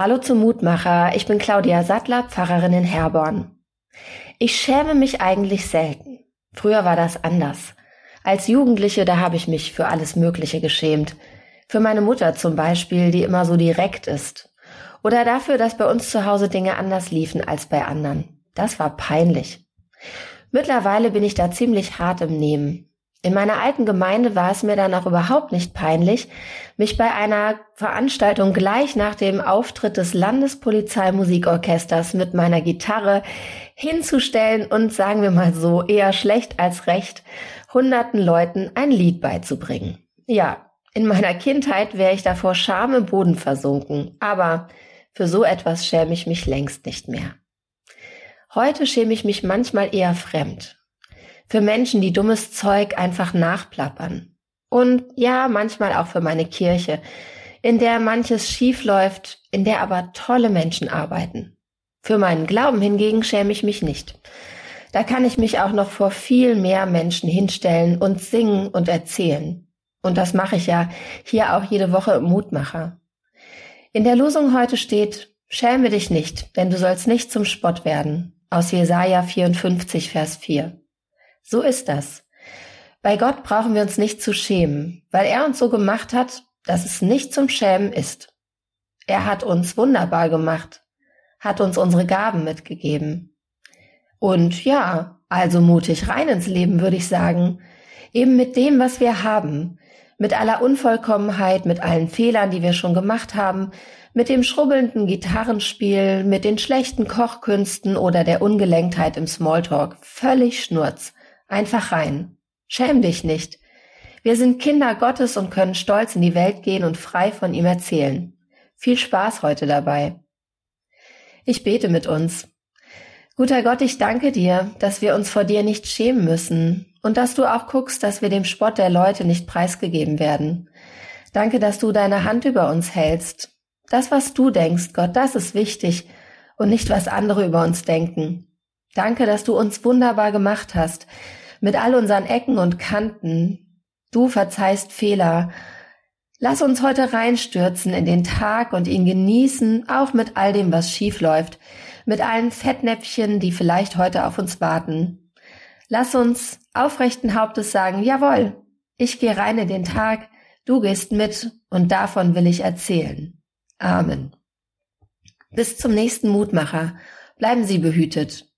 Hallo zum Mutmacher, ich bin Claudia Sattler, Pfarrerin in Herborn. Ich schäme mich eigentlich selten. Früher war das anders. Als Jugendliche, da habe ich mich für alles Mögliche geschämt. Für meine Mutter zum Beispiel, die immer so direkt ist. Oder dafür, dass bei uns zu Hause Dinge anders liefen als bei anderen. Das war peinlich. Mittlerweile bin ich da ziemlich hart im Nehmen. In meiner alten Gemeinde war es mir dann auch überhaupt nicht peinlich, mich bei einer Veranstaltung gleich nach dem Auftritt des Landespolizeimusikorchesters mit meiner Gitarre hinzustellen und sagen wir mal so eher schlecht als recht hunderten Leuten ein Lied beizubringen. Ja, in meiner Kindheit wäre ich davor Scham im Boden versunken, aber für so etwas schäme ich mich längst nicht mehr. Heute schäme ich mich manchmal eher fremd für Menschen, die dummes Zeug einfach nachplappern. Und ja, manchmal auch für meine Kirche, in der manches schief läuft, in der aber tolle Menschen arbeiten. Für meinen Glauben hingegen schäme ich mich nicht. Da kann ich mich auch noch vor viel mehr Menschen hinstellen und singen und erzählen. Und das mache ich ja hier auch jede Woche im Mutmacher. In der Losung heute steht, schäme dich nicht, denn du sollst nicht zum Spott werden. Aus Jesaja 54, Vers 4. So ist das. Bei Gott brauchen wir uns nicht zu schämen, weil er uns so gemacht hat, dass es nicht zum Schämen ist. Er hat uns wunderbar gemacht, hat uns unsere Gaben mitgegeben. Und ja, also mutig rein ins Leben, würde ich sagen. Eben mit dem, was wir haben. Mit aller Unvollkommenheit, mit allen Fehlern, die wir schon gemacht haben, mit dem schrubbelnden Gitarrenspiel, mit den schlechten Kochkünsten oder der Ungelenktheit im Smalltalk. Völlig Schnurz. Einfach rein. Schäm dich nicht. Wir sind Kinder Gottes und können stolz in die Welt gehen und frei von ihm erzählen. Viel Spaß heute dabei. Ich bete mit uns. Guter Gott, ich danke dir, dass wir uns vor dir nicht schämen müssen und dass du auch guckst, dass wir dem Spott der Leute nicht preisgegeben werden. Danke, dass du deine Hand über uns hältst. Das, was du denkst, Gott, das ist wichtig und nicht, was andere über uns denken. Danke, dass du uns wunderbar gemacht hast, mit all unseren Ecken und Kanten. Du verzeihst Fehler. Lass uns heute reinstürzen in den Tag und ihn genießen, auch mit all dem, was schief läuft, mit allen Fettnäpfchen, die vielleicht heute auf uns warten. Lass uns aufrechten Hauptes sagen, jawohl, ich gehe rein in den Tag, du gehst mit und davon will ich erzählen. Amen. Bis zum nächsten Mutmacher. Bleiben Sie behütet.